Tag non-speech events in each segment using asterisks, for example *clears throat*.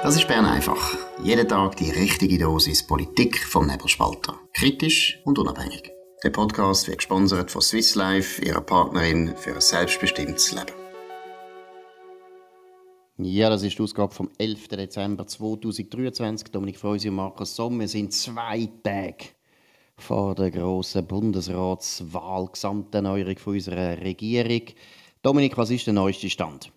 Das ist Bern einfach. Jeden Tag die richtige Dosis Politik vom Nebelspalter. Kritisch und unabhängig. Der Podcast wird gesponsert von Swiss Life, ihrer Partnerin für ein selbstbestimmtes Leben. Ja, das ist die Ausgabe vom 11. Dezember 2023. Dominik Freusi und Markus Sommer sind zwei Tage vor der grossen Bundesratswahl, Gesamterneuerung von unserer Regierung. Dominik, was ist der neueste Stand?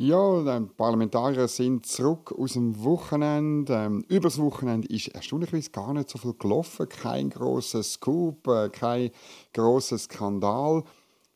Ja, die Parlamentarier sind zurück aus dem Wochenende. Ähm, über das Wochenende ist erstaunlicherweise gar nicht so viel gelaufen. Kein großer Scoop, äh, kein großer Skandal.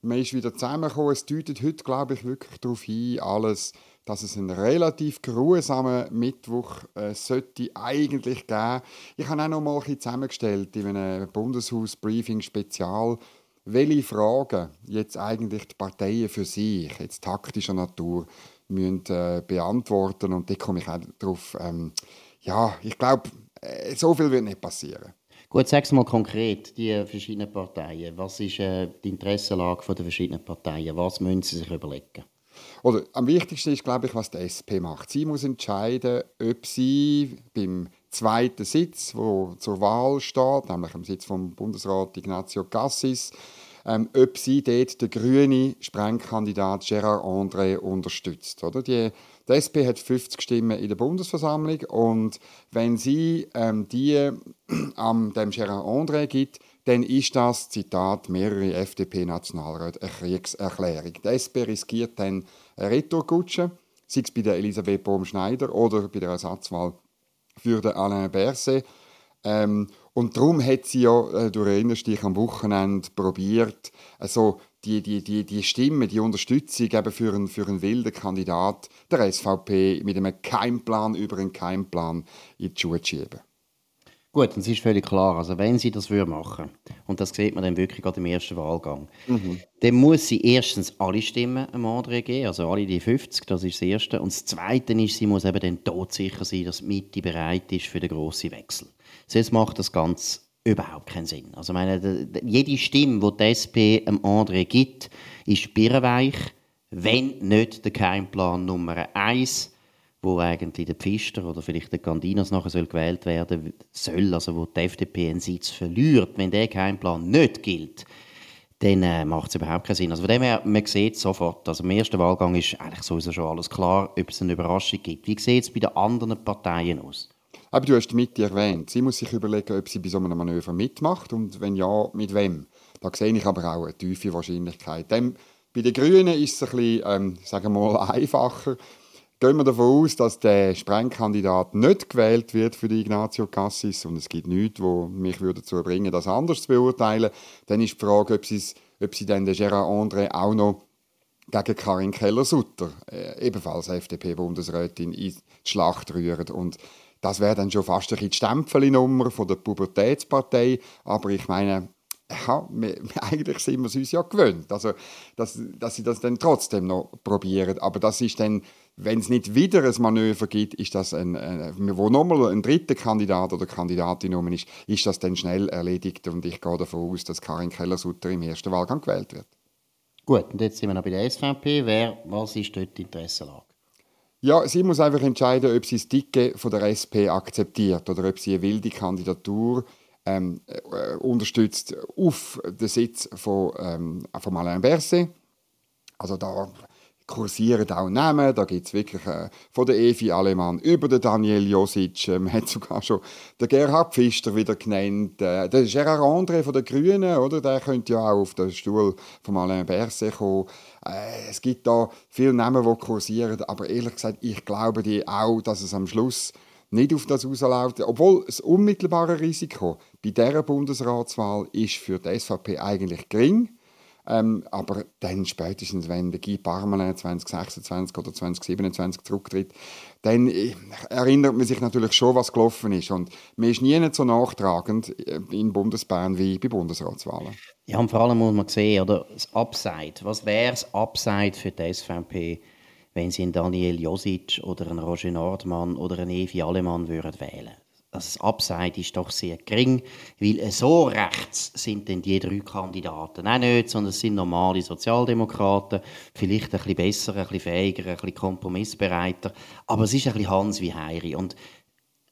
Man ist wieder zusammengekommen. Es deutet heute, glaube ich, wirklich darauf hin, alles, dass es einen relativ geruhsamen Mittwoch äh, sollte eigentlich geben. Ich habe auch noch mal ein zusammengestellt in einem Bundeshaus-Briefing-Spezial, welche Fragen jetzt eigentlich die Parteien für sich, jetzt taktischer Natur, müssen, äh, beantworten und da komme ich auch darauf. Ähm, ja, ich glaube, äh, so viel wird nicht passieren. Gut, sag mal konkret, die verschiedenen Parteien. Was ist äh, die Interessenlage der verschiedenen Parteien? Was müssen sie sich überlegen? Oder am wichtigsten ist, glaube ich, was die SP macht. Sie muss entscheiden, ob sie beim zweiten Sitz, wo zur Wahl steht, nämlich am Sitz vom Bundesrat Ignazio Cassis, ähm, ob sie dort den grünen Sprengkandidat Gerard André unterstützt. Oder? Die, die SP hat 50 Stimmen in der Bundesversammlung und wenn sie ähm, die *clears throat* am dem Gerard André gibt, dann ist das, Zitat, mehrere FDP-Nationalräte eine Kriegserklärung. Die SP riskiert dann eine Retourkutsche, sei es bei der Elisabeth Bohm-Schneider oder bei der Ersatzwahl für den Alain Berset. Ähm, und darum hat sie ja, äh, du erinnerst dich, am Wochenende probiert, also die, die, die, die Stimme, die Unterstützung eben für einen, für einen wilden Kandidat der SVP mit einem Keimplan über einen Keimplan in die Schuhe zu schieben. Gut, es ist völlig klar, also wenn sie das machen und das sieht man dann wirklich gerade im ersten Wahlgang, mhm. dann muss sie erstens alle Stimmen am André geben, also alle die 50, das ist das Erste. Und das Zweite ist, sie muss eben dann todsicher sein, dass die Mitte bereit ist für den grossen Wechsel. Sonst macht das Ganze überhaupt keinen Sinn. Also meine, jede Stimme, die die SP am André gibt, ist birrenweich, wenn nicht der Keimplan Nummer eins wo eigentlich der Pfister oder vielleicht der Candinas nachher soll gewählt werden soll, also wo die FDP einen Sitz verliert, wenn der Keimplan nicht gilt, dann äh, macht es überhaupt keinen Sinn. Also von dem her, man sieht sofort, also im ersten Wahlgang ist eigentlich sowieso schon alles klar, ob es eine Überraschung gibt. Wie sieht es bei den anderen Parteien aus? Aber du hast die Mitte erwähnt. Sie muss sich überlegen, ob sie bei so einem Manöver mitmacht und wenn ja, mit wem. Da sehe ich aber auch eine tiefe Wahrscheinlichkeit. Dem, bei den Grünen ist es ein bisschen, ähm, sagen wir mal, *laughs* einfacher. Gehen wir davon aus, dass der Sprengkandidat nicht gewählt wird für die Ignazio Cassis und es gibt nichts, wo mich dazu bringen würde, das anders zu beurteilen, dann ist die Frage, ob, ob sie dann den Gérard André auch noch gegen Karin Keller-Sutter, äh, ebenfalls FDP-Bundesrätin, in die Schlacht rühren. Und das wäre dann schon fast ein die Stempelnummer von der Pubertätspartei. Aber ich meine, ja, *laughs* eigentlich sind wir es uns ja gewöhnt, also, dass, dass sie das dann trotzdem noch probieren. Aber das ist dann, wenn es nicht wieder ein Manöver gibt, ist das ein, ein wo nochmal ein dritter Kandidat oder Kandidatin genommen ist, ist das dann schnell erledigt und ich gehe davon aus, dass Karin Keller-Sutter im ersten Wahlgang gewählt wird. Gut, und jetzt sind wir noch bei der SVP. Wer, was ist dort die Interessenlage? Ja, sie muss einfach entscheiden, ob sie das Dicke von der SP akzeptiert oder ob sie eine wilde Kandidatur ähm, äh, unterstützt auf den Sitz von, ähm, von Alain Berset. Also da kursieren auch Namen. Da gibt es wirklich äh, von der Evi Alemann über den Daniel Josic, äh, man *laughs* hat sogar schon den Gerhard Pfister wieder genannt, äh, der Gerard André von den Grünen, oder? der könnte ja auch auf den Stuhl von Alain Berset kommen. Äh, es gibt da viele Namen, die kursieren, aber ehrlich gesagt, ich glaube die auch, dass es am Schluss nicht auf das rausläuft. Obwohl das unmittelbare Risiko bei dieser Bundesratswahl ist für die SVP eigentlich gering. Ähm, aber dann spätestens, wenn der Guy Parmelin 2026 oder 2027 zurücktritt, dann äh, erinnert man sich natürlich schon, was gelaufen ist. Und man ist nie so nachtragend äh, in Bundesbahn wie bei Bundesratswahlen. Ja, und vor allem muss man sehen, oder, das Upside. Was wäre das Upside für die SVP, wenn sie einen Daniel Josic oder einen Roger Nordmann oder einen Evi Allemann würden wählen das Upside ist doch sehr gering, weil so rechts sind denn die drei Kandidaten auch nicht, sondern es sind normale Sozialdemokraten, vielleicht ein bisschen besser, ein bisschen fähiger, ein bisschen kompromissbereiter, aber es ist ein bisschen Hans wie Heiri und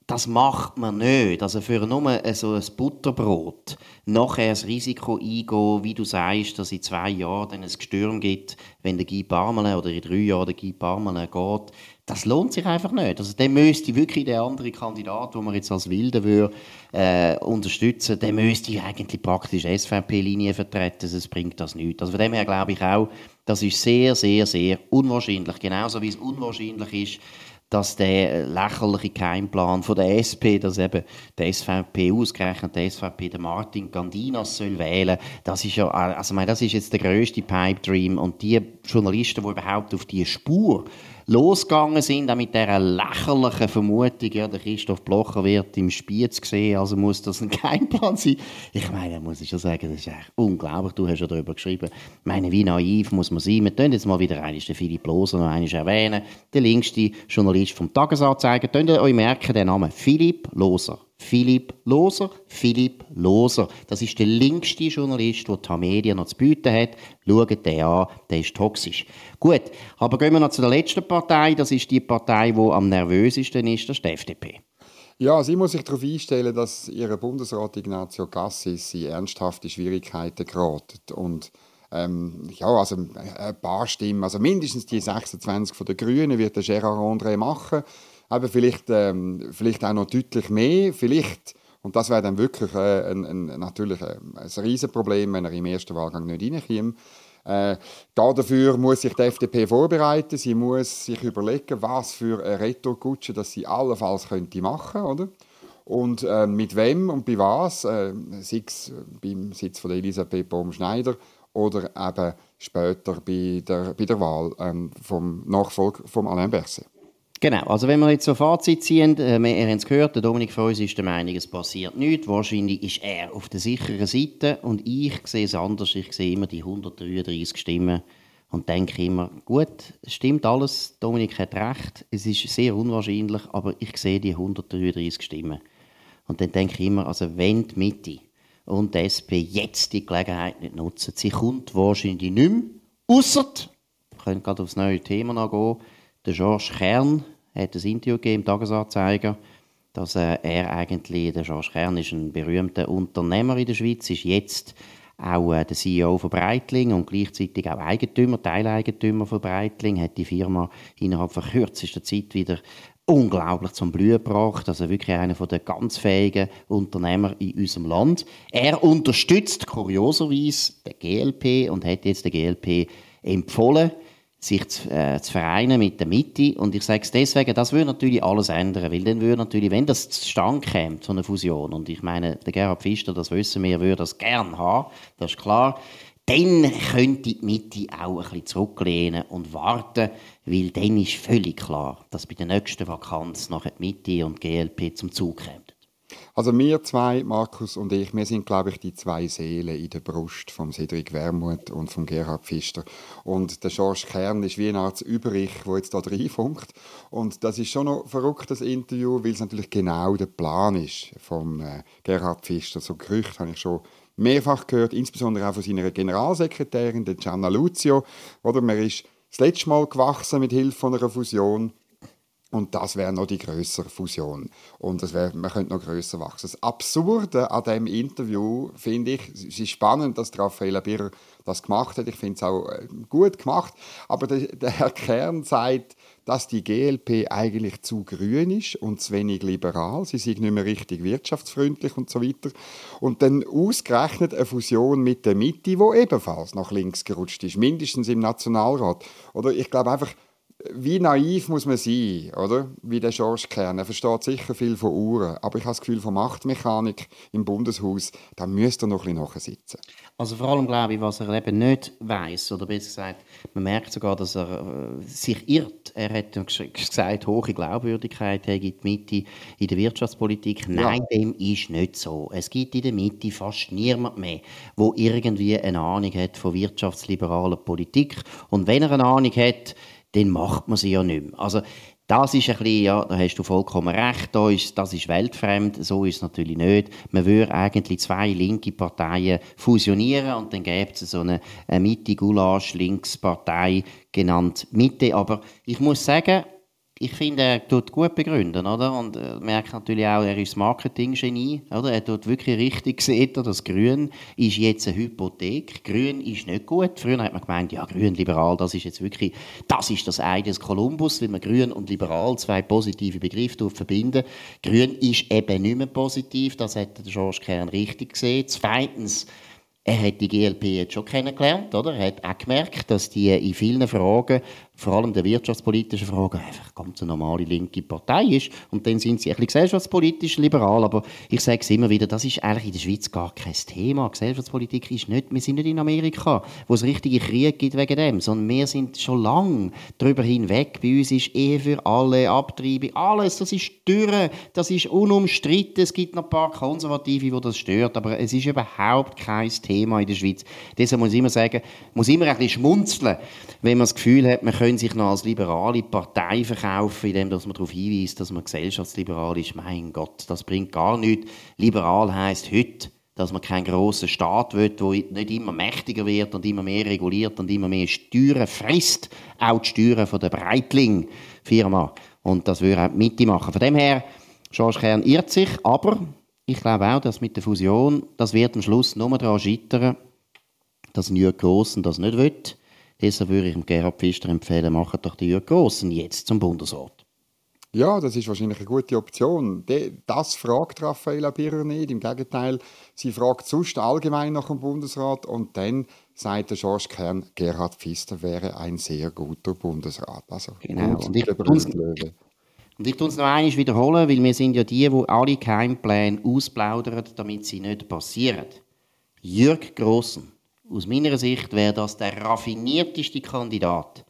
das macht man nicht. Also für nur so ein Butterbrot nachher das Risiko eingehen, wie du sagst, dass in zwei Jahren dann ein Gestürm gibt, wenn der Guy Parmelin oder in drei Jahren der Guy Parmelin geht, das lohnt sich einfach nicht. Also der müsste wirklich der andere Kandidat, den man jetzt als Wilde äh, unterstützen, der müsste eigentlich praktisch SVP-Linie vertreten, sonst bringt das nichts. Also von dem her glaube ich auch, das ist sehr, sehr, sehr unwahrscheinlich. Genauso wie es unwahrscheinlich ist, dass der lächerliche Keimplan von der SP, dass eben der SVP ausgerechnet der SVP den Martin Gandinas soll wählen, das ist ja, also meine, das ist jetzt der größte Pipe Dream und die Journalisten, die überhaupt auf die Spur losgegangen sind, auch mit dieser lächerlichen Vermutung, ja, der Christoph Blocher wird im Spiez gesehen, also muss das ein *laughs* Keimplan sein. Ich meine, muss ich schon sagen, das ist echt unglaublich. Du hast ja darüber geschrieben. Ich meine, wie naiv muss man sein? Wir können jetzt mal wieder einmal den Philipp Loser noch einmal erwähnen. Der längste Journalist vom Tagesanzeiger. Könnt euch merken, den Namen Philipp Loser. Philipp Loser. Philipp Loser. Das ist der linkste Journalist, der die Medien noch zu bieten hat. Schaut den an, der ist toxisch. Gut, aber gehen wir noch zu der letzten Partei. Das ist die Partei, die am nervösesten ist, das ist die FDP. Ja, sie muss sich darauf einstellen, dass ihre Bundesrat Ignazio Cassis in ernsthafte Schwierigkeiten gerät. Und ähm, ja, also ein paar Stimmen, also mindestens die 26 von den Grünen wird der Gérard André machen aber vielleicht, ähm, vielleicht auch noch deutlich mehr, vielleicht, und das wäre dann wirklich äh, ein, ein, natürlich ein, ein Riesenproblem, wenn er im ersten Wahlgang nicht reinkommt. Äh, dafür muss sich die FDP vorbereiten. Sie muss sich überlegen, was für eine Retourkutsche das sie allenfalls könnte machen oder? Und äh, mit wem und bei was, äh, sei es beim Sitz von Elisabeth Baum-Schneider oder eben später bei der, bei der Wahl ähm, vom Nachfolger von Alain Berset. Genau, also wenn wir jetzt so Fazit ziehen, äh, wir haben es gehört, der Dominik von uns ist der Meinung, es passiert nichts. Wahrscheinlich ist er auf der sicheren Seite und ich sehe es anders. Ich sehe immer die 133 Stimmen und denke immer, gut, stimmt alles, Dominik hat recht, es ist sehr unwahrscheinlich, aber ich sehe die 133 Stimmen. Und dann denke ich immer, also wenn die Mitte und die SP jetzt die Gelegenheit nicht nutzen, sie kommt wahrscheinlich nicht mehr, ausser, wir können gerade aufs neue Thema nachgehen, der Georges Kern hat ein Interview gegeben im Tagesanzeiger, dass äh, er eigentlich, der Georges Kern ist ein berühmter Unternehmer in der Schweiz, ist jetzt auch äh, der CEO von Breitling und gleichzeitig auch Eigentümer, Teileigentümer von Breitling, hat die Firma innerhalb von kürzester Zeit wieder unglaublich zum Blühen gebracht. Also wirklich einer der ganz fähigen Unternehmer in unserem Land. Er unterstützt kurioserweise den GLP und hat jetzt der GLP empfohlen, sich zu, äh, zu vereinen mit der Mitte. Und ich sage es deswegen, das würde natürlich alles ändern, weil dann würde natürlich, wenn das zustande käme, so eine Fusion, und ich meine, der Gerhard Pfister, das wissen wir, würde das gern haben, das ist klar, dann könnte die Mitte auch ein bisschen zurücklehnen und warten, weil dann ist völlig klar, dass bei der nächsten Vakanz nachher die Mitte und die GLP zum Zug kommen. Also wir zwei, Markus und ich, wir sind, glaube ich, die zwei Seelen in der Brust von Cedric Wermuth und von Gerhard Pfister. Und der George Kern ist wie eine Art Überich, der jetzt da reinfunkt. Und das ist schon noch verrückt, das Interview, weil es natürlich genau der Plan ist von äh, Gerhard Pfister. So Gerüchte habe ich schon mehrfach gehört, insbesondere auch von seiner Generalsekretärin, der Gianna Luzio. Oder man ist das letzte Mal gewachsen mit Hilfe einer Fusion und das wäre noch die größere Fusion. Und das wär, man könnte noch größer wachsen. Das Absurde an diesem Interview finde ich, es ist spannend, dass Raffaella Birrer das gemacht hat. Ich finde es auch äh, gut gemacht. Aber der, der Herr Kern sagt, dass die GLP eigentlich zu grün ist und zu wenig liberal. Sie sind nicht mehr richtig wirtschaftsfreundlich und so weiter. Und dann ausgerechnet eine Fusion mit der Mitte, die ebenfalls nach links gerutscht ist, mindestens im Nationalrat. Oder ich glaube einfach, wie naiv muss man sein, oder? Wie der George Kern. Er versteht sicher viel von Uhren, aber ich habe das Gefühl, von Machtmechanik im Bundeshaus, da müsste er noch ein bisschen nachsitzen. Also vor allem glaube ich, was er eben nicht weiß oder besser gesagt, man merkt sogar, dass er äh, sich irrt. Er hat gesagt, hohe Glaubwürdigkeit hat die Mitte in der Wirtschaftspolitik. Nein, ja. dem ist nicht so. Es gibt in der Mitte fast niemand mehr, wo irgendwie eine Ahnung hat von wirtschaftsliberaler Politik. Und wenn er eine Ahnung hat, dann macht man sie ja nicht mehr. Also Das ist ein bisschen, ja, da hast du vollkommen recht, da ist, das ist weltfremd, so ist es natürlich nicht. Man würde eigentlich zwei linke Parteien fusionieren und dann gäbe es so eine, eine Mitte-Gulasch-Linkspartei genannt Mitte. Aber ich muss sagen, ich finde, er tut gut begründen, oder? Und äh, merkt natürlich auch, er ist Marketing-Genie, oder? Er tut wirklich richtig *laughs* gesehen, das Grün ist jetzt eine Hypothek. Grün ist nicht gut. Früher hat man gemeint, ja, Grün, Liberal, das ist jetzt wirklich, das ist das Ei des Kolumbus, wenn man Grün und Liberal, zwei positive Begriffe verbinden. Grün ist eben nicht mehr positiv, das hat der George Kern richtig gesehen. Zweitens, er hat die GLP jetzt schon kennengelernt, oder? Er hat auch gemerkt, dass die in vielen Fragen vor allem der wirtschaftspolitischen Fragen einfach ganz eine normale linke Partei ist. Und dann sind sie ein bisschen gesellschaftspolitisch liberal. Aber ich sage es immer wieder, das ist eigentlich in der Schweiz gar kein Thema. Gesellschaftspolitik ist nicht, wir sind nicht in Amerika, wo es richtige Kriege gibt wegen dem, sondern wir sind schon lange darüber hinweg. Bei uns ist Ehe für alle, Abtreibung, alles, das ist dürre, das ist unumstritten. Es gibt noch ein paar Konservative, die das stört, aber es ist überhaupt kein Thema in der Schweiz. Deshalb muss ich immer sagen, muss immer ein bisschen schmunzeln, wenn man das Gefühl hat, man könnte können sich noch als liberale Partei verkaufen, indem man darauf hinweist, dass man gesellschaftsliberal ist. Mein Gott, das bringt gar nichts. Liberal heißt heute, dass man keinen grossen Staat will, der nicht immer mächtiger wird und immer mehr reguliert und immer mehr Steuern frisst. Auch die Steuern von der Breitling-Firma. Und das würde auch Mitte machen. Von dem her, George Kern irrt sich, aber ich glaube auch, dass mit der Fusion, das wird am Schluss nur daran scheitern, dass New Grossen das nicht will. Deshalb würde ich dem Gerhard Pfister empfehlen, macht doch die Jürgen Grossen jetzt zum Bundesrat. Ja, das ist wahrscheinlich eine gute Option. Das fragt Raffaella Birrer nicht. Im Gegenteil, sie fragt sonst allgemein nach dem Bundesrat und dann sagt der George Kern, Gerhard Pfister wäre ein sehr guter Bundesrat. Also, genau. Und ich, und ich tue es noch einmal wiederholen, weil wir sind ja die, die alle Keimpläne ausplaudern, damit sie nicht passieren. Jürg Grossen aus meiner Sicht wäre das der raffinierteste Kandidat,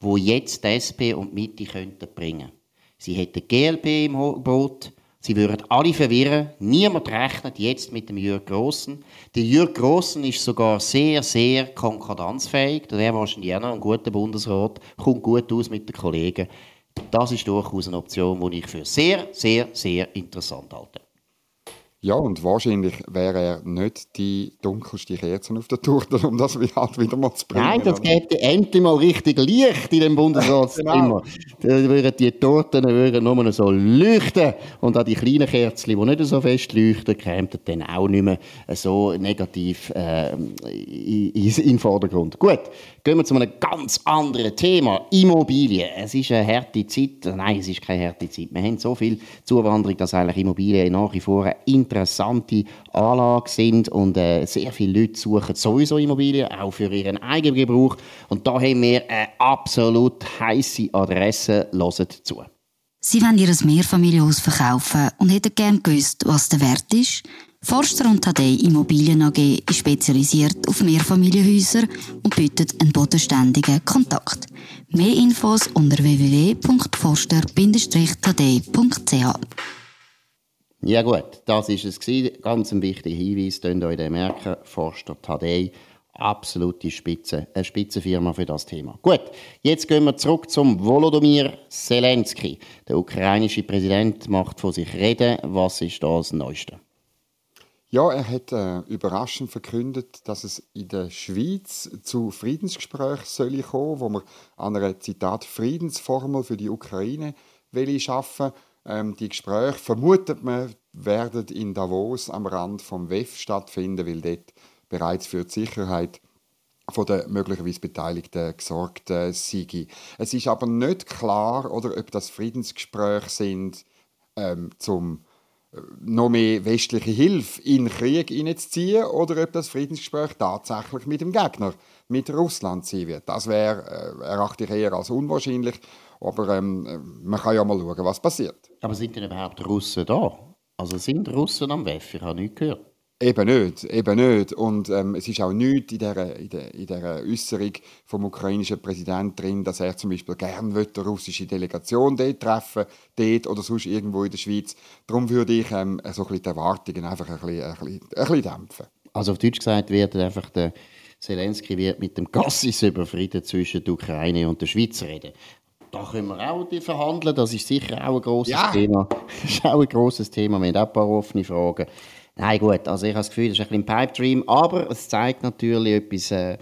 wo jetzt die SP und die Mitte könnten bringen. Sie hätten GLP im Boot, sie würden alle verwirren. Niemand rechnet jetzt mit dem Jürg Grossen. Der Jürg Grossen ist sogar sehr, sehr konkordanzfähig. Der wäre wahrscheinlich auch noch ein guter Bundesrat, kommt gut aus mit den Kollegen. Das ist durchaus eine Option, die ich für sehr, sehr, sehr interessant halte. Ja, und wahrscheinlich wäre er nicht die dunkelste Kerze auf der Torte, um das halt wieder mal zu bringen. Nein, das gäbe endlich mal richtig Licht in dem Bundesratszimmer. *laughs* genau. Würden die Torten würden nur so leuchten und auch die kleinen Kerzen, die nicht so fest leuchten, kämen dann auch nicht mehr so negativ äh, in, in den Vordergrund. Gut, Gehen wir zu einem ganz anderen Thema. Immobilien. Es ist eine harte Zeit. Nein, es ist keine harte Zeit. Wir haben so viel Zuwanderung, dass eigentlich Immobilien nach wie vor eine interessante Anlage sind und äh, sehr viele Leute suchen sowieso Immobilien, auch für ihren eigenen Gebrauch. Und da haben wir eine absolut heiße Adresse. Hört zu. Sie wollen ihr Mehrfamilienhaus verkaufen und hätten gerne gewusst, was der Wert ist, Forster und Tadei Immobilien AG ist spezialisiert auf Mehrfamilienhäuser und bietet einen bodenständigen Kontakt. Mehr Infos unter www.forster-tadei.ch Ja gut, das ist es gewesen. Ganz ein wichtiger Hinweis, könnt euch merken, Forster Tadei, absolute Spitze, eine Spitzenfirma für das Thema. Gut, jetzt gehen wir zurück zum Volodymyr Zelensky. Der ukrainische Präsident macht von sich reden. Was ist das Neueste? Ja, er hat äh, überraschend verkündet, dass es in der Schweiz zu Friedensgesprächen soll kommen, wo man an einer Zitat Friedensformel für die Ukraine will schaffen. Ähm, die Gespräche vermutet man werden in Davos am Rand vom WEF stattfinden, weil dort bereits für die Sicherheit von den möglicherweise Beteiligten gesorgt äh, sei. Es ist aber nicht klar, oder ob das Friedensgespräche sind ähm, zum noch mehr westliche Hilfe in den Krieg hineinzuziehen oder ob das Friedensgespräch tatsächlich mit dem Gegner, mit Russland sein wird. Das wäre, äh, erachte ich eher als unwahrscheinlich, aber ähm, man kann ja mal schauen, was passiert. Aber sind denn überhaupt Russen da? Also sind Russen am WEF? Ich habe nichts gehört. Eben nicht, eben nicht. Und ähm, es ist auch nichts in dieser, in der, in dieser Äußerung vom ukrainischen Präsidenten drin, dass er zum Beispiel gerne eine russische Delegation dort treffen dort oder sonst irgendwo in der Schweiz. Darum würde ich ähm, so ein bisschen die Erwartungen einfach ein bisschen, ein bisschen, ein bisschen dämpfen. Also auf Deutsch gesagt wird einfach der Zelensky wird mit dem Gassis über Frieden zwischen der Ukraine und der Schweiz reden. da können wir auch verhandeln. Das ist sicher auch ein grosses ja. Thema. *laughs* Das ist auch ein grosses Thema. Wir haben auch ein paar offene Fragen. Nein, gut, also ich habe das Gefühl, das ist ein bisschen ein Pipe Dream, aber es zeigt natürlich etwas äh,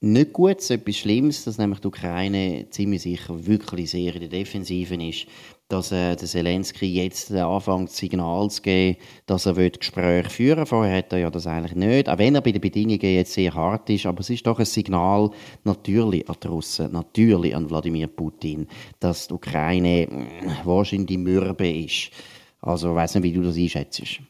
nicht Gutes, etwas Schlimmes, dass nämlich die Ukraine ziemlich sicher wirklich sehr in der Defensive ist dass äh, der Zelensky jetzt anfängt, Signal zu geben, dass er Gespräche führen will. Vorher hat er ja das eigentlich nicht, auch wenn er bei den Bedingungen jetzt sehr hart ist. Aber es ist doch ein Signal natürlich an die Russen, natürlich an Wladimir Putin, dass die Ukraine äh, wahrscheinlich Mürbe ist. Also ich weiß nicht, wie du das einschätzt.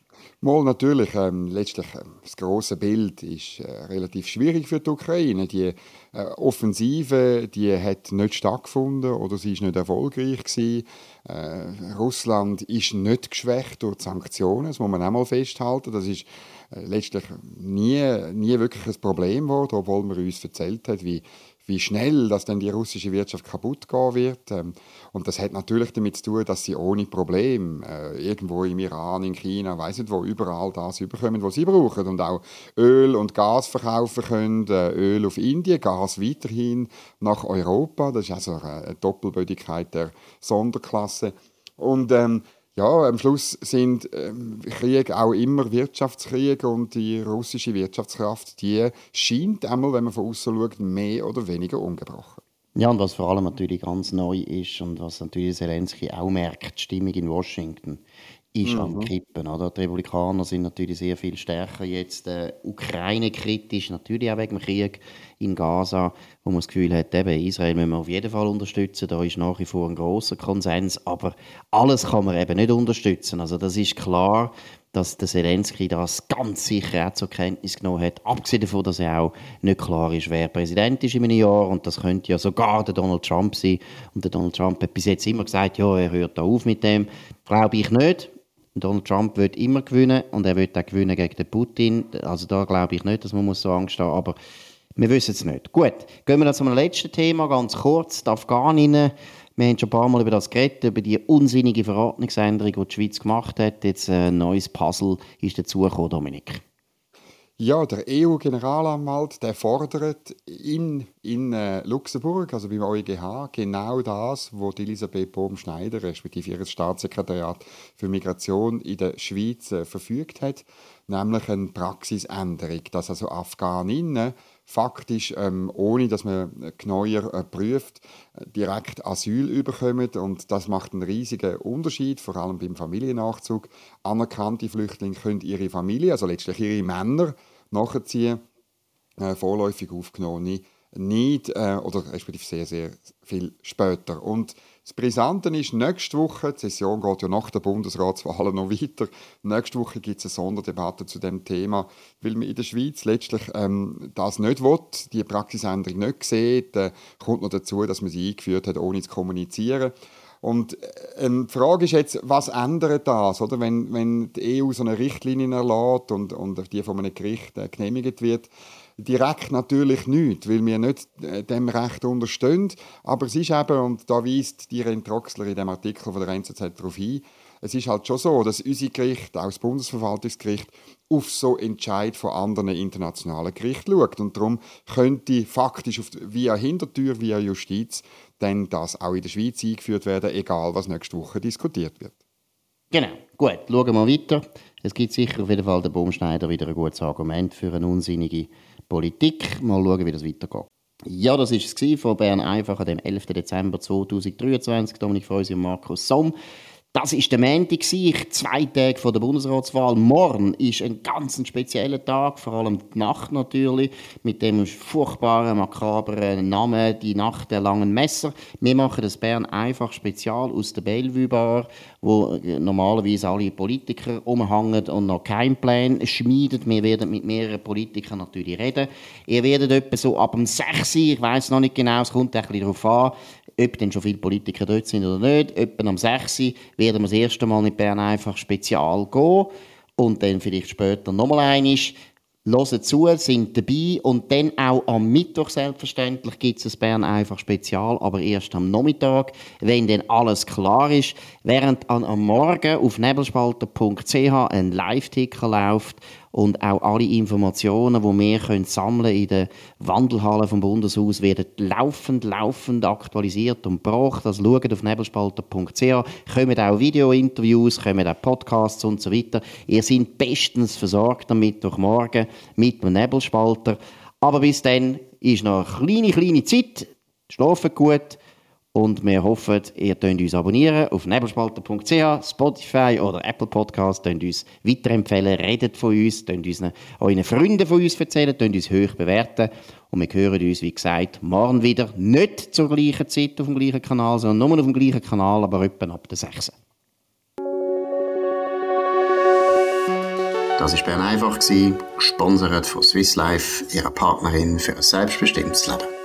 Mal natürlich, ähm, letztlich äh, das große Bild ist äh, relativ schwierig für die Ukraine. Die äh, Offensive, die hat nicht stattgefunden oder sie ist nicht erfolgreich gewesen. Äh, Russland ist nicht geschwächt durch die Sanktionen, das muss man auch mal festhalten. Das ist äh, letztlich nie, nie wirklich ein Problem geworden, obwohl man uns erzählt hat, wie wie schnell dass dann die russische Wirtschaft kaputt gehen wird. Ähm, und das hat natürlich damit zu tun, dass sie ohne Problem äh, irgendwo im Iran, in China, weiß nicht wo, überall das überkommen, was sie brauchen. Und auch Öl und Gas verkaufen können, äh, Öl auf Indien, Gas weiterhin nach Europa. Das ist also eine Doppelbödigkeit der Sonderklasse. Und ähm, ja, am Schluss sind ähm, Kriege auch immer Wirtschaftskriege und die russische Wirtschaftskraft, die scheint einmal, wenn man von außen schaut, mehr oder weniger ungebrochen. Ja, und was vor allem natürlich ganz neu ist und was natürlich Zelensky auch merkt, die Stimmung in Washington ist mhm. am Kippen. Oder? Die Republikaner sind natürlich sehr viel stärker jetzt äh, Ukraine-kritisch, natürlich auch wegen dem Krieg in Gaza, wo man das Gefühl hat, eben, Israel müssen wir auf jeden Fall unterstützen, da ist nach wie vor ein großer Konsens, aber alles kann man eben nicht unterstützen. Also das ist klar, dass der Zelensky das ganz sicher auch zur Kenntnis genommen hat, abgesehen davon, dass er auch nicht klar ist, wer Präsident ist in einem Jahr und das könnte ja sogar der Donald Trump sein und der Donald Trump hat bis jetzt immer gesagt, ja, er hört da auf mit dem, glaube ich nicht. Donald Trump wird immer gewinnen und er wird auch gewinnen gegen den Putin. Also da glaube ich nicht, dass man so Angst haben, aber wir wissen es nicht. Gut, gehen wir zu einem letzten Thema, ganz kurz, die Afghaninnen. Wir haben schon ein paar Mal über das geredet, über die unsinnige Verordnungsänderung, die die Schweiz gemacht hat. Jetzt ein neues Puzzle ist dazugekommen, Dominik. Ja, der EU-Generalanwalt, der fordert in, in äh, Luxemburg, also beim EuGH, genau das, was Elisabeth Bohm-Schneider, respektive ihr Staatssekretariat für Migration in der Schweiz äh, verfügt hat, nämlich eine Praxisänderung, dass also Afghaninnen faktisch, ähm, ohne dass man genauer äh, prüft, direkt Asyl überkommen und das macht einen riesigen Unterschied, vor allem beim Familiennachzug. Anerkannte Flüchtlinge können ihre Familie, also letztlich ihre Männer, nachziehen, äh, vorläufig aufgenommene nicht äh, oder respektive sehr, sehr viel später. Und das Brisante ist, nächste Woche, die Session geht ja nach der Bundesratswahl noch weiter, nächste Woche gibt es eine Sonderdebatte zu dem Thema, weil man in der Schweiz letztlich ähm, das nicht will, die Praxisänderung nicht sieht, äh, kommt noch dazu, dass man sie eingeführt hat, ohne zu kommunizieren. Und äh, die Frage ist jetzt, was ändert das, oder? Wenn, wenn die EU so eine Richtlinie erlässt und, und die von einem Gericht äh, genehmigt wird, direkt natürlich nicht, weil wir nicht äh, dem Recht unterstehen. Aber es ist eben, und da weist die Troxler in dem Artikel von der NZZ darauf hin, es ist halt schon so, dass unser Gericht, auch das Bundesverwaltungsgericht, auf so Entscheid von anderen internationalen Gerichten schaut. Und darum könnte faktisch auf, via Hintertür, via Justiz, dann das auch in der Schweiz eingeführt werden, egal was nächste Woche diskutiert wird. Genau, gut, schauen wir weiter. Es gibt sicher auf jeden Fall der Baumschneider wieder ein gutes Argument für eine unsinnige Politik. Mal schauen, wie das weitergeht. Ja, das war es von Bern einfach am 11. Dezember 2023. Dominik Freusi und Markus Somm. Das war der Montag, zwei Tage vor der Bundesratswahl. Morgen ist ein ganz spezieller Tag, vor allem die Nacht natürlich, mit dem furchtbaren, makabren Namen «Die Nacht der langen Messer». Wir machen das Bern einfach spezial aus der Bellevue Bar, wo normalerweise alle Politiker umhängen und noch keinen Plan schmieden. Wir werden mit mehreren Politikern natürlich reden. Ihr werdet etwa so ab dem 6 ich weiß noch nicht genau, es kommt ein bisschen darauf an, ob denn schon viele Politiker dort sind oder nicht. Etwa am 6 werden wir das erste Mal mit Bern einfach spezial gehen und dann vielleicht später nochmal einig. Hören zu, sind dabei und dann auch am Mittwoch selbstverständlich gibt es ein Bern einfach Spezial, aber erst am Nachmittag, wenn dann alles klar ist. Während am Morgen auf nebelspalter.ch ein Live-Ticker läuft und auch alle Informationen, die wir können sammeln in den Wandelhallen vom Bundeshaus, werden laufend, laufend aktualisiert und gebracht. Also schaut auf nebelspalter.ch, kommen auch Videointerviews, kommen auch Podcasts und so weiter. Ihr seid bestens versorgt damit durch morgen mit dem Nebelspalter. Aber bis dann ist noch eine kleine, kleine Zeit. Schlafen gut. Und wir hoffen, ihr könnt uns abonnieren auf nebelspalter.ch, Spotify oder Apple Podcast, könnt uns weiterempfehlen, redet von uns, könnt uns euren Freunden von uns erzählen, könnt uns hoch bewerten. Und wir hören uns, wie gesagt, morgen wieder, nicht zur gleichen Zeit auf dem gleichen Kanal, sondern nur auf dem gleichen Kanal, aber etwa ab der 6. Das war Bern einfach, gesponsert von Swiss Life, ihrer Partnerin für ein selbstbestimmtes Leben.